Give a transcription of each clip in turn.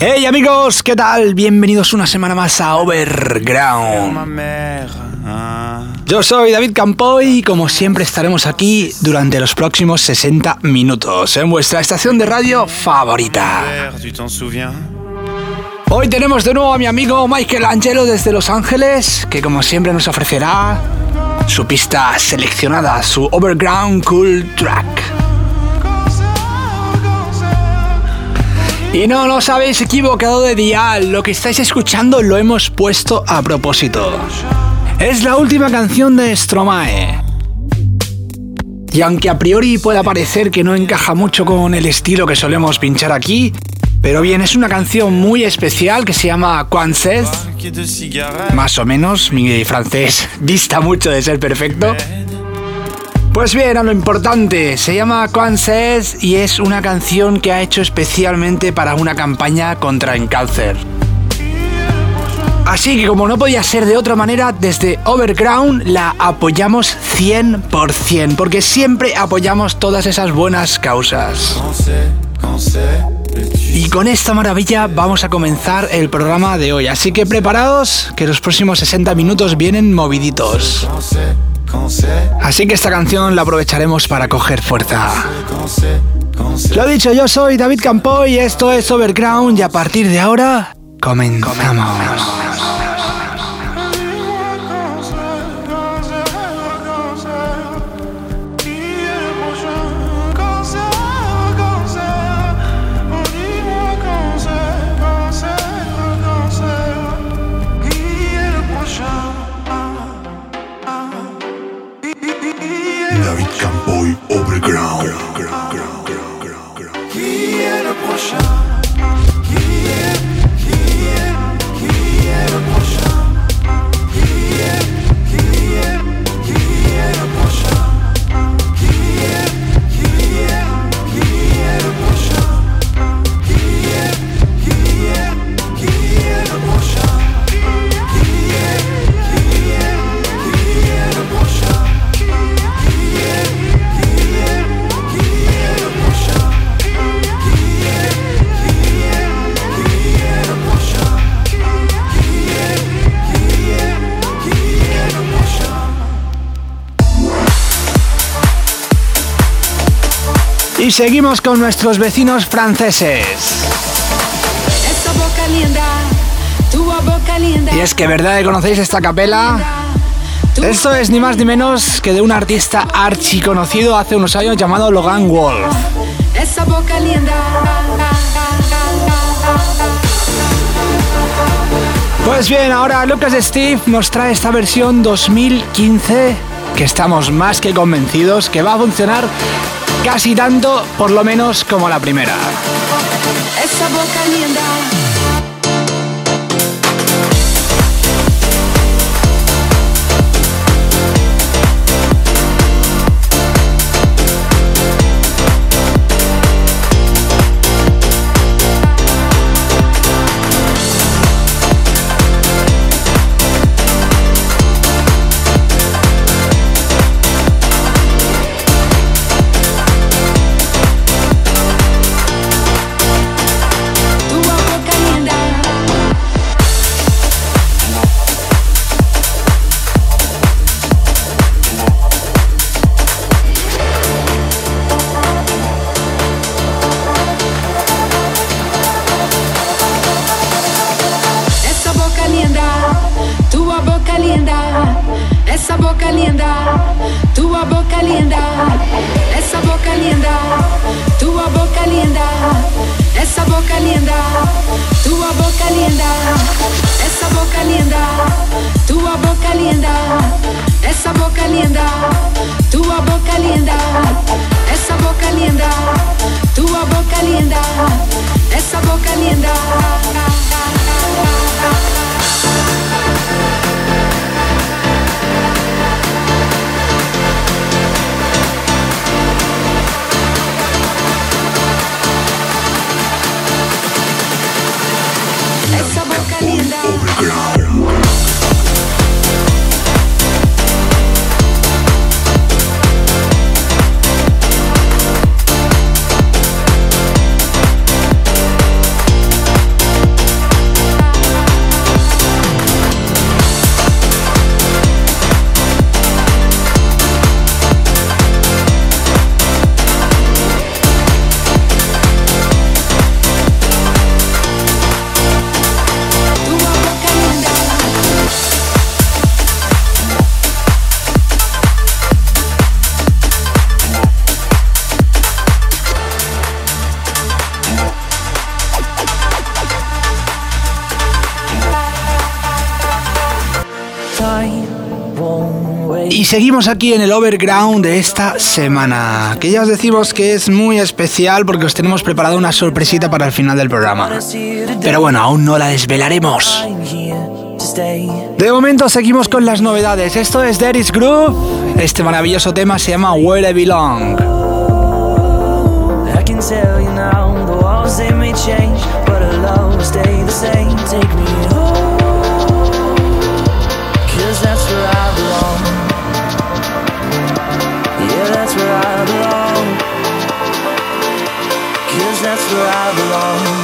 Hey amigos, ¿qué tal? Bienvenidos una semana más a Overground. Yo soy David Campoy y como siempre estaremos aquí durante los próximos 60 minutos en vuestra estación de radio favorita. Hoy tenemos de nuevo a mi amigo Michael Angelo desde Los Ángeles, que como siempre nos ofrecerá su pista seleccionada, su Overground Cool Track. Y no, no os habéis equivocado de dial, lo que estáis escuchando lo hemos puesto a propósito. Es la última canción de Stromae. Y aunque a priori pueda parecer que no encaja mucho con el estilo que solemos pinchar aquí, pero bien, es una canción muy especial que se llama Quances. Más o menos, mi francés dista mucho de ser perfecto. Pues bien, a lo importante, se llama Quances y es una canción que ha hecho especialmente para una campaña contra el cáncer. Así que como no podía ser de otra manera, desde Overground la apoyamos 100%, porque siempre apoyamos todas esas buenas causas. Y con esta maravilla vamos a comenzar el programa de hoy, así que preparados, que los próximos 60 minutos vienen moviditos. Así que esta canción la aprovecharemos para coger fuerza. Lo dicho, yo soy David Campoy, esto es Overground y a partir de ahora comenzamos. Y seguimos con nuestros vecinos franceses. Y es que verdad que conocéis esta capela. Esto es ni más ni menos que de un artista archi conocido hace unos años llamado Logan Wolf. Pues bien, ahora Lucas Steve nos trae esta versión 2015 que estamos más que convencidos que va a funcionar casi tanto, por lo menos, como la primera. Seguimos aquí en el overground de esta semana, que ya os decimos que es muy especial porque os tenemos preparado una sorpresita para el final del programa. Pero bueno, aún no la desvelaremos. De momento seguimos con las novedades. Esto es Deris Groove. Este maravilloso tema se llama Where I Belong. Belong.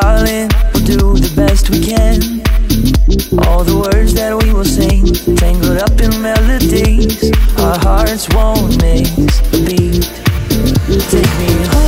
Darling, we'll do the best we can. All the words that we will sing, tangled up in melodies, our hearts won't miss a beat. Take me home,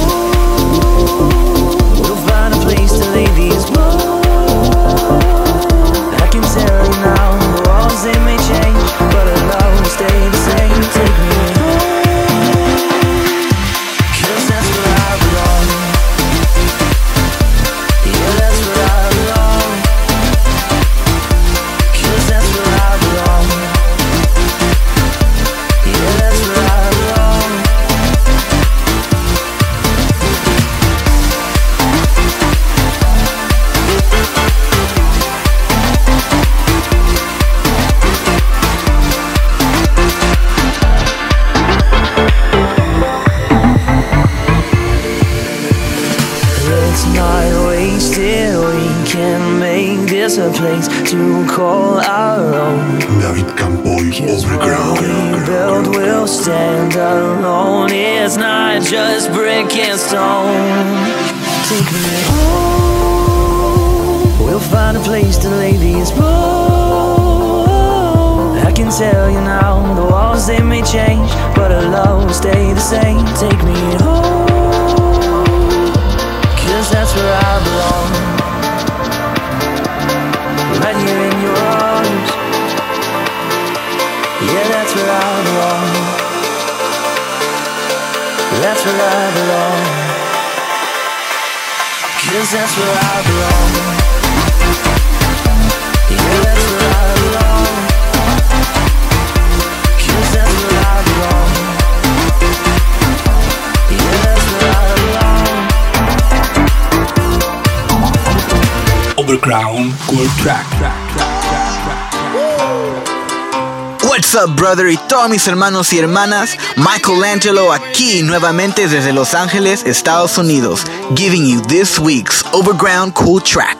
What's up, brother? Y todos mis hermanos y hermanas, Michelangelo aquí nuevamente desde Los Ángeles, Estados Unidos, giving you this week's Overground Cool Track.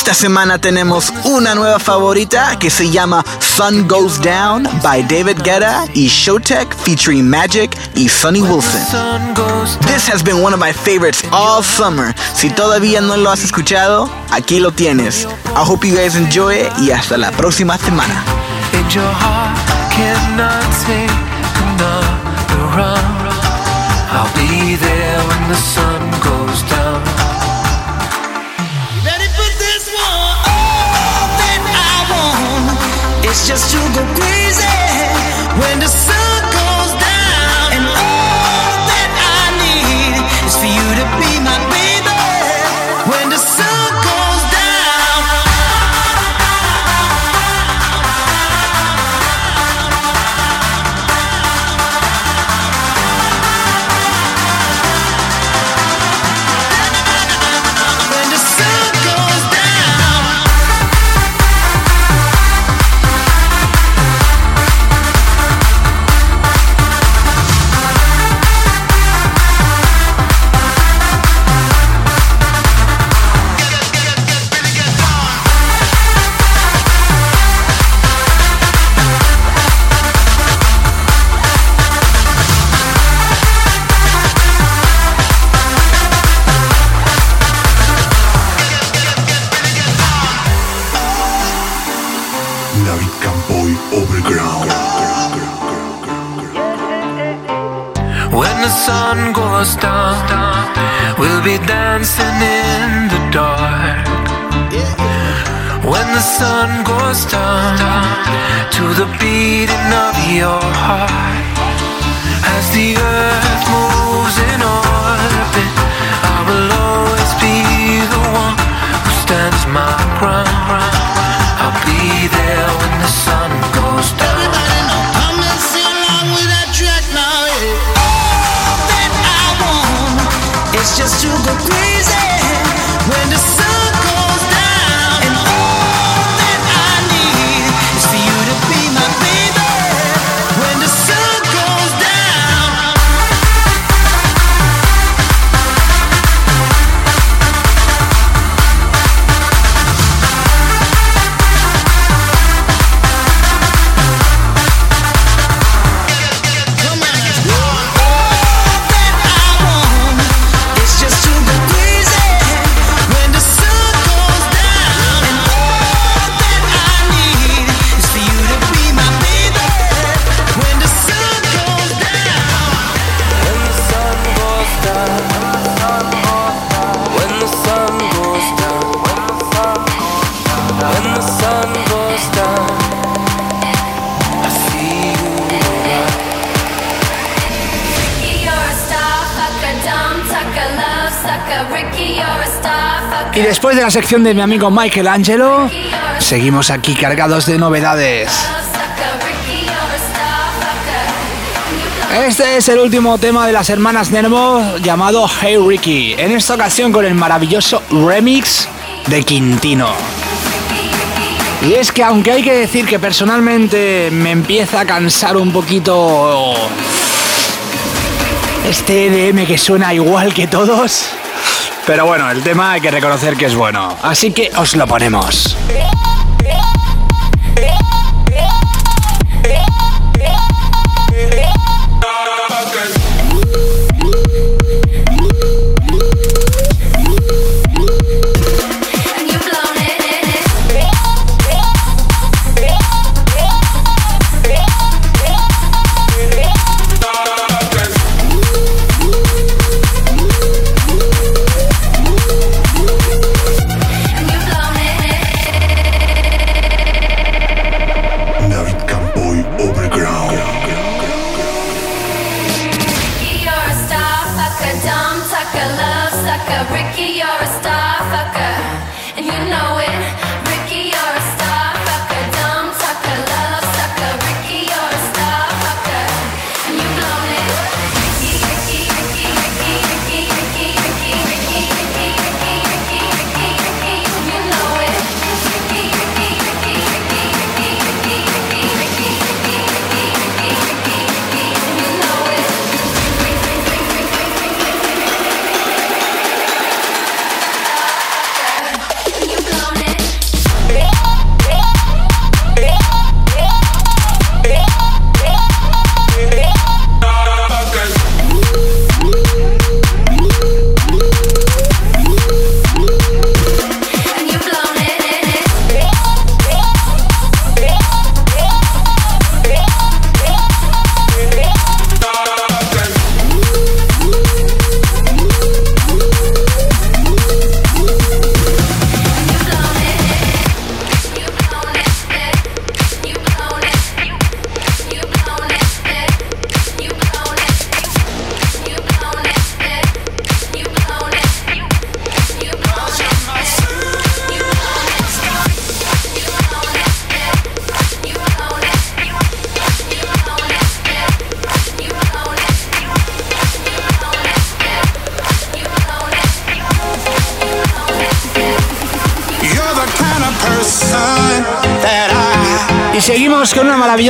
Esta semana tenemos una nueva favorita que se llama Sun Goes Down by David Guetta y Showtek featuring Magic y Sonny Wilson. This has been one of my favorites all summer. Si todavía no lo has escuchado, aquí lo tienes. I hope you guys enjoy it y hasta la próxima semana. It's just to go crazy when the sun goes down. And all that I need is for you to be sun goes down, we'll be dancing in the dark. When the sun goes down, to the beating of your heart. As the earth moves in orbit, I will always be the one who stands my ground. Después de la sección de mi amigo Michael Angelo, seguimos aquí cargados de novedades. Este es el último tema de las hermanas Nervo llamado Hey Ricky, en esta ocasión con el maravilloso remix de Quintino. Y es que aunque hay que decir que personalmente me empieza a cansar un poquito este EDM que suena igual que todos, pero bueno, el tema hay que reconocer que es bueno, así que os lo ponemos.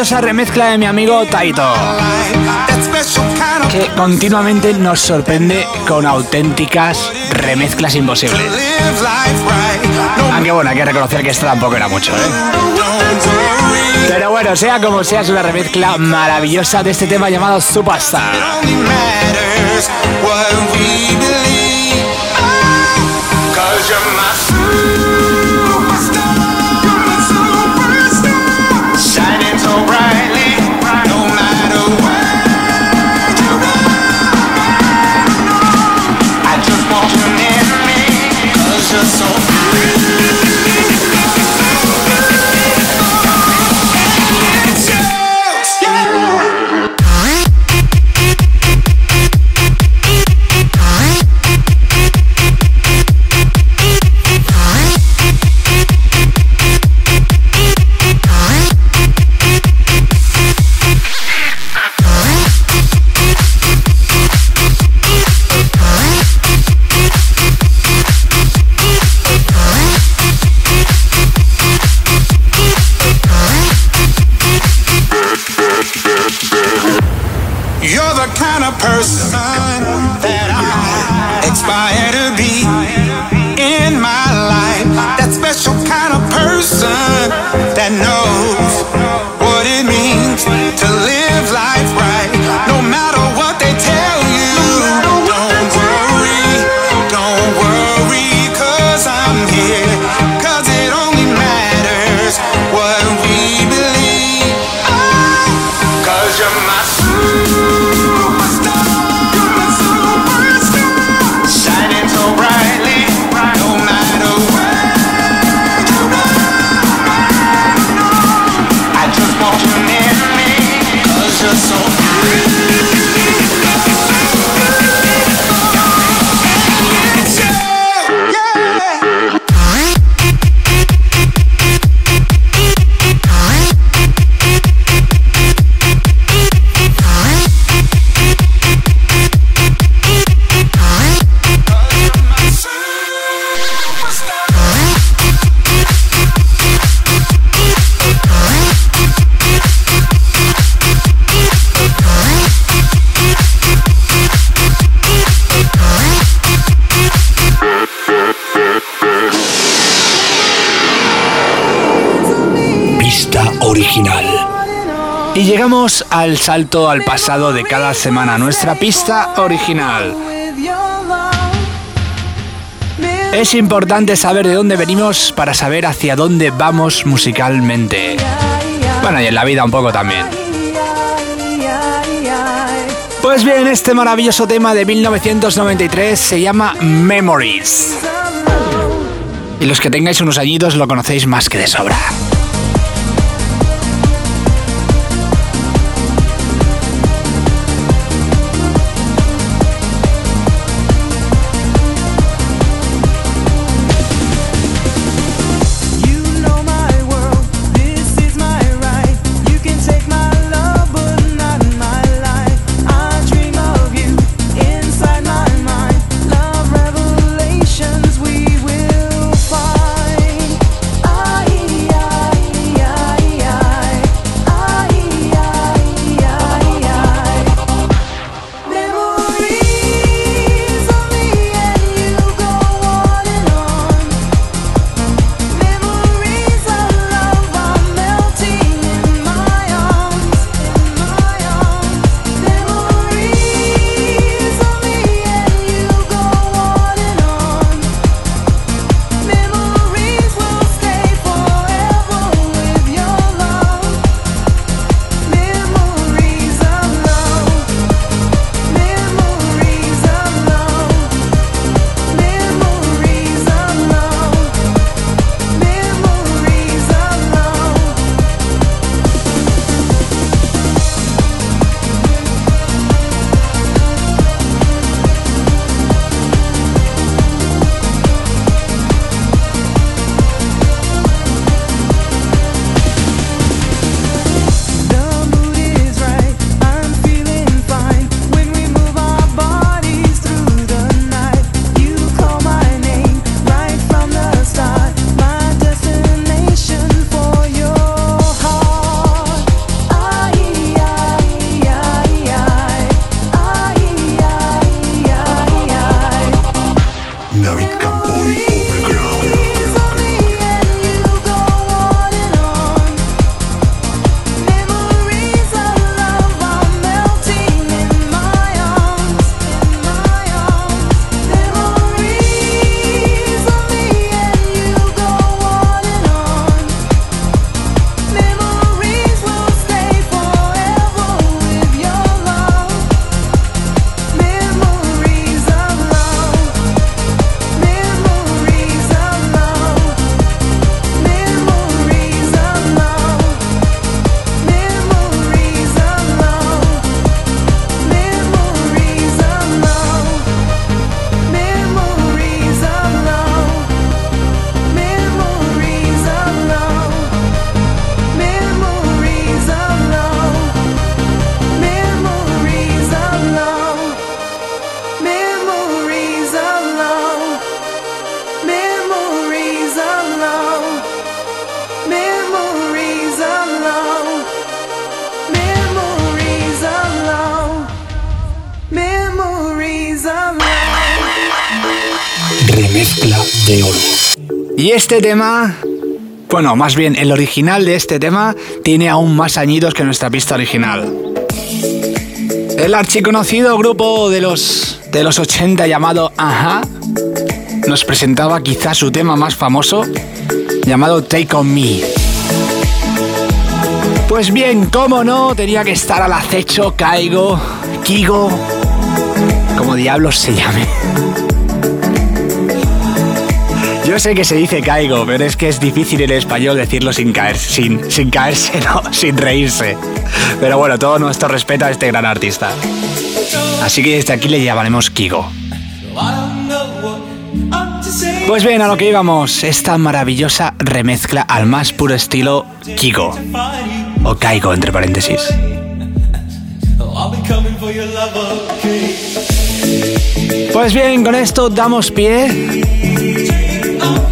Maravillosa remezcla de mi amigo Taito, que continuamente nos sorprende con auténticas remezclas imposibles. Aunque bueno, hay que reconocer que esta tampoco era mucho, ¿eh? Pero bueno, sea como sea, es una remezcla maravillosa de este tema llamado Superstar. Y al salto al pasado de cada semana, nuestra pista original. Es importante saber de dónde venimos para saber hacia dónde vamos musicalmente. Bueno, y en la vida un poco también. Pues bien, este maravilloso tema de 1993 se llama Memories. Y los que tengáis unos añitos lo conocéis más que de sobra. Este tema, bueno, más bien el original de este tema tiene aún más añidos que nuestra pista original. El archiconocido grupo de los, de los 80 llamado Aha nos presentaba quizás su tema más famoso llamado Take On Me. Pues bien, cómo no, tenía que estar al acecho Caigo, Kigo, como diablos se llame. Yo sé que se dice caigo, pero es que es difícil en español decirlo sin caer, sin, sin caerse, no, sin reírse. Pero bueno, todo nuestro respeto a este gran artista. Así que desde aquí le llamaremos Kigo. Pues bien, a lo que íbamos, esta maravillosa remezcla al más puro estilo Kigo. O Caigo, entre paréntesis. Pues bien, con esto damos pie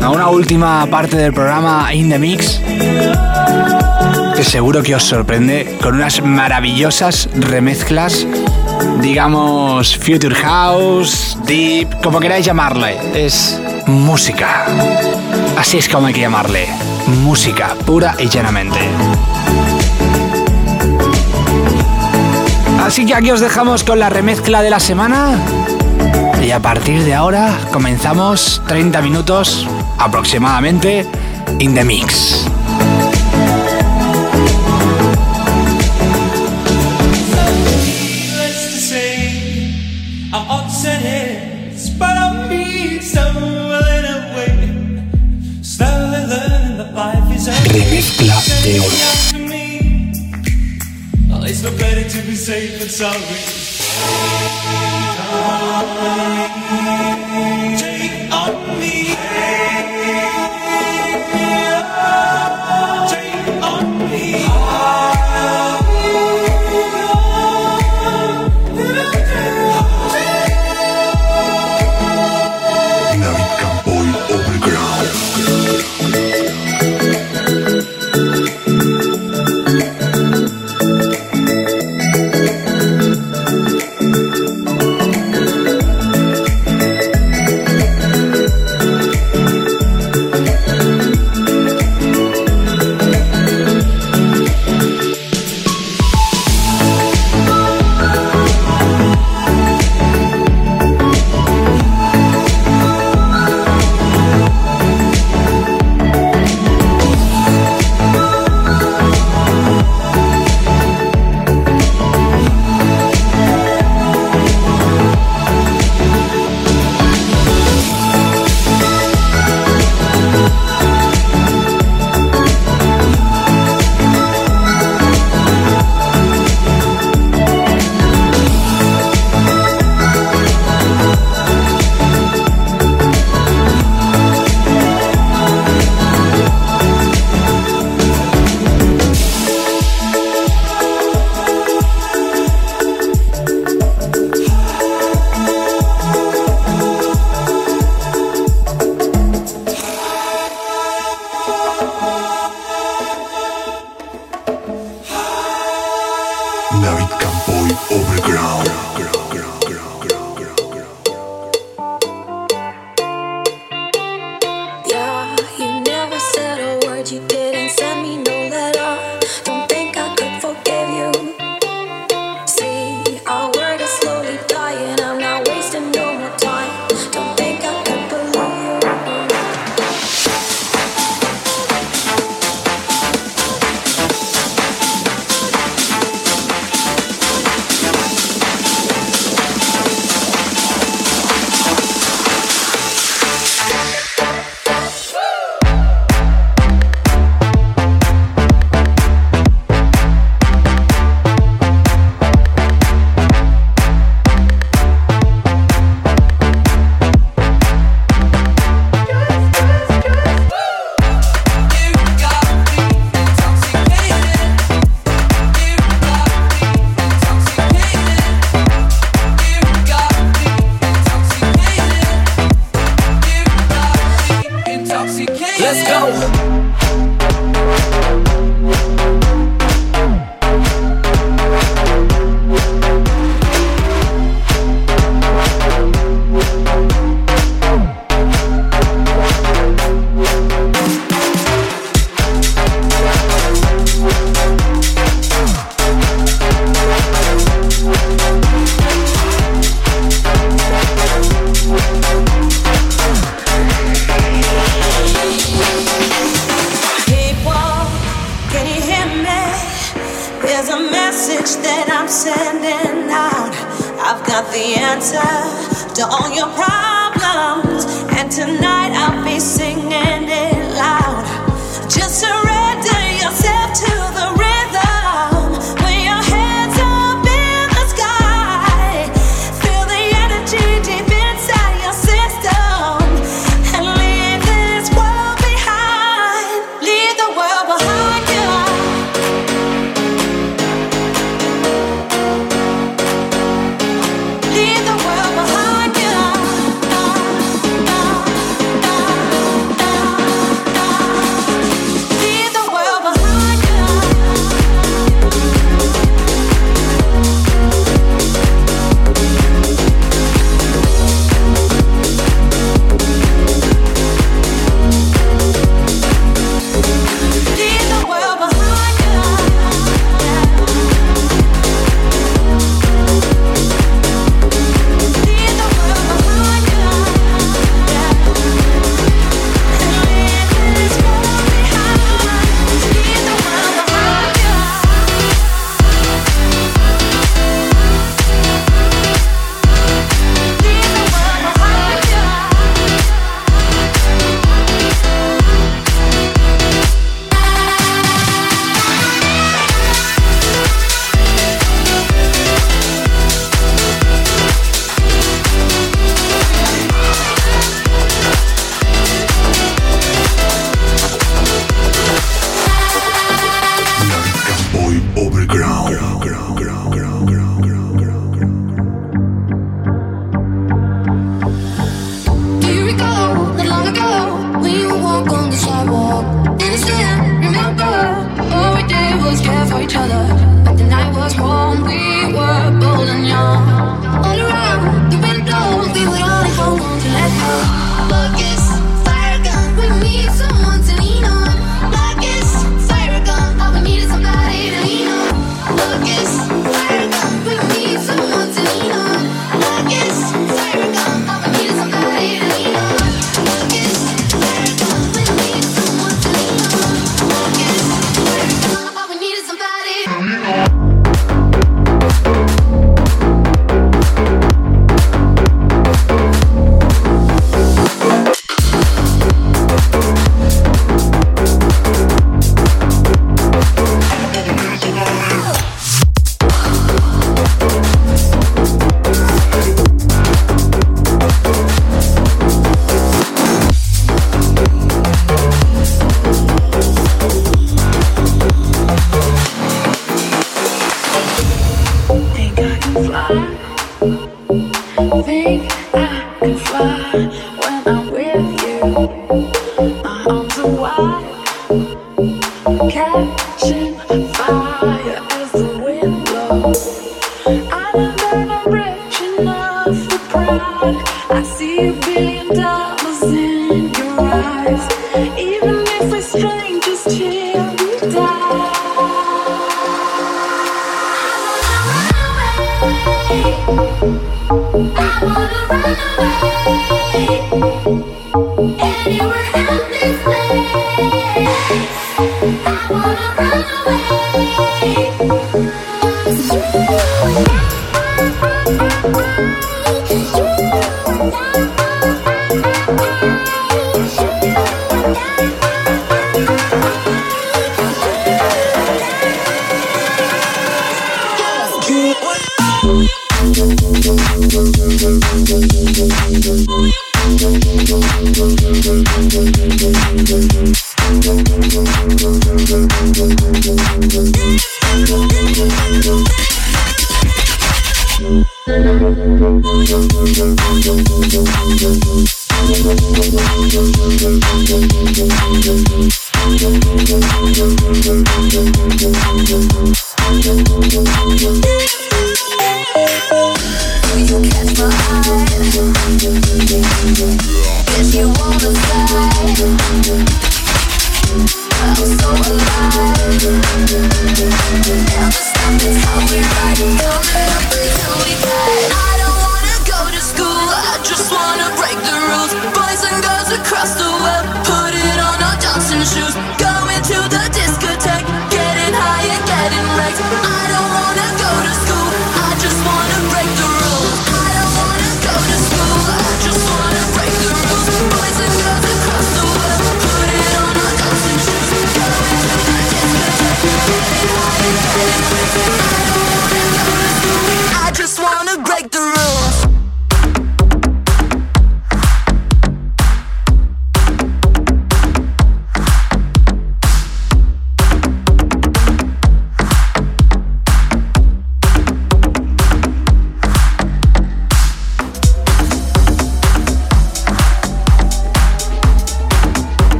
a una última parte del programa In the Mix que seguro que os sorprende con unas maravillosas remezclas, digamos Future House, Deep, como queráis llamarle, es música. Así es como hay que llamarle, música pura y llanamente. Así que aquí os dejamos con la remezcla de la semana. Y a partir de ahora comenzamos 30 minutos aproximadamente in the mix. Remezcla de oro. Take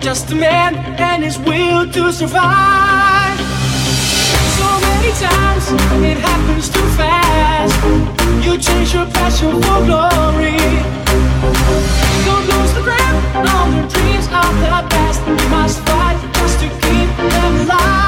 just a man and his will to survive. So many times it happens too fast. You change your passion for glory. Don't lose the grip on the dreams of the past. You must fight just to keep them alive.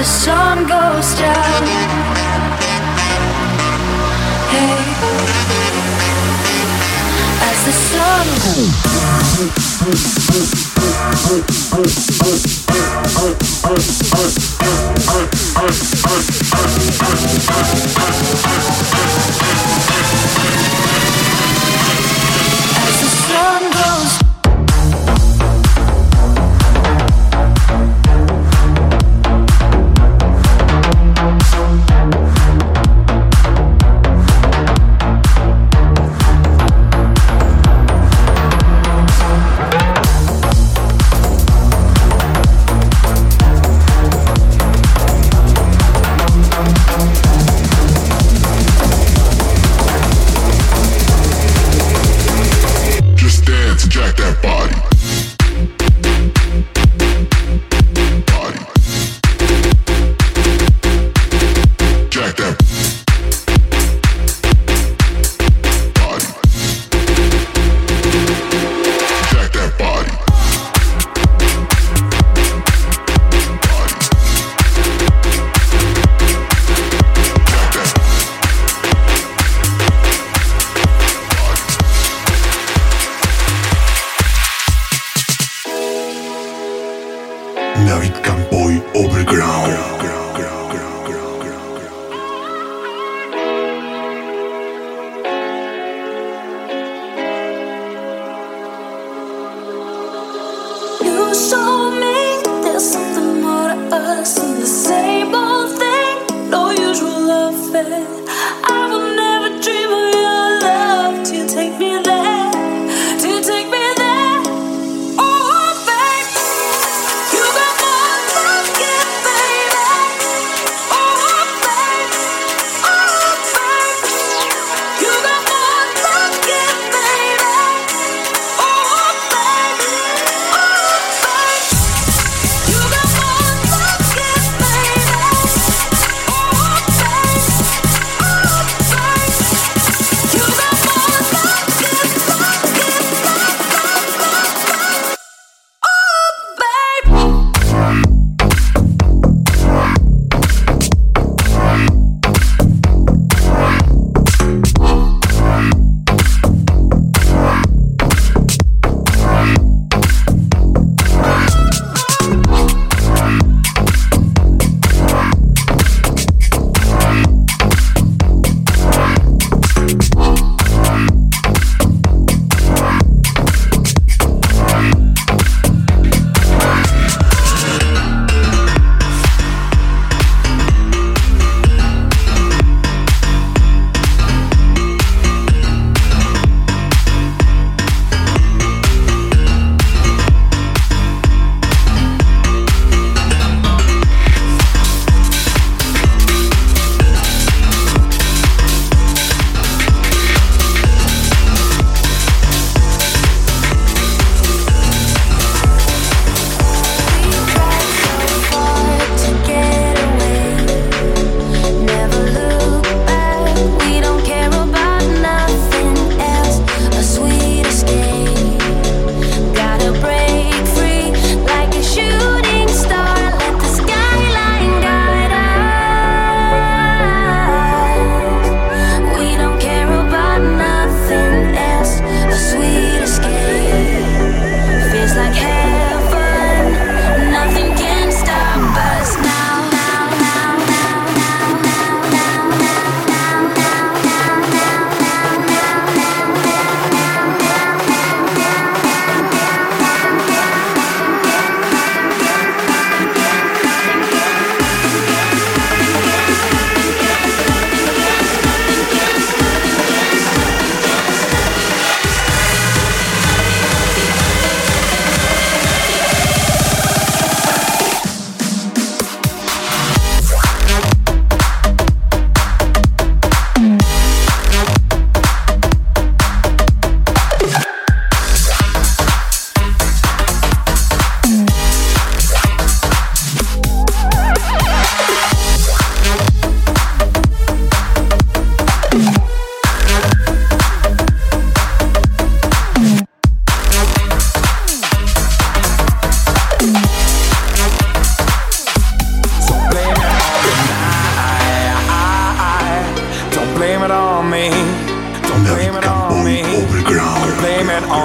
the sun goes down. Hey, as the sun. As the sun goes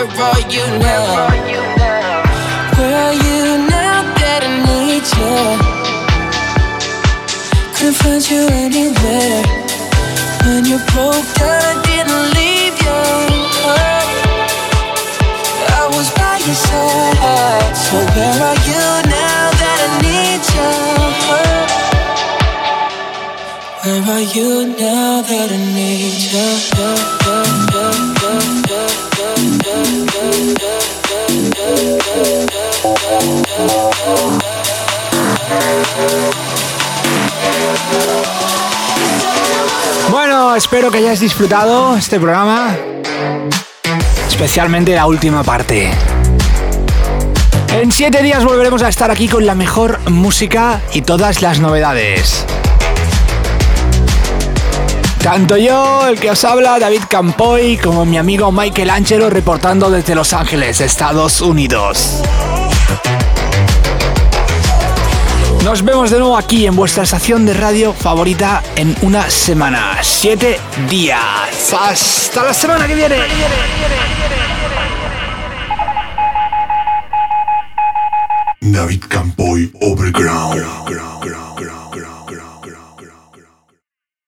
Where are you now? Where are you now that I need you? Couldn't find you anywhere. When you broke down, I didn't leave you. I was by your side. So where are you now that I need you? Where are you now that I need you? Bueno, espero que hayáis disfrutado este programa, especialmente la última parte. En siete días volveremos a estar aquí con la mejor música y todas las novedades. Tanto yo, el que os habla, David Campoy, como mi amigo Michael Angelo reportando desde Los Ángeles, Estados Unidos. Nos vemos de nuevo aquí en vuestra estación de radio favorita en una semana. Siete días. Hasta la semana que viene. David Campoy Overground.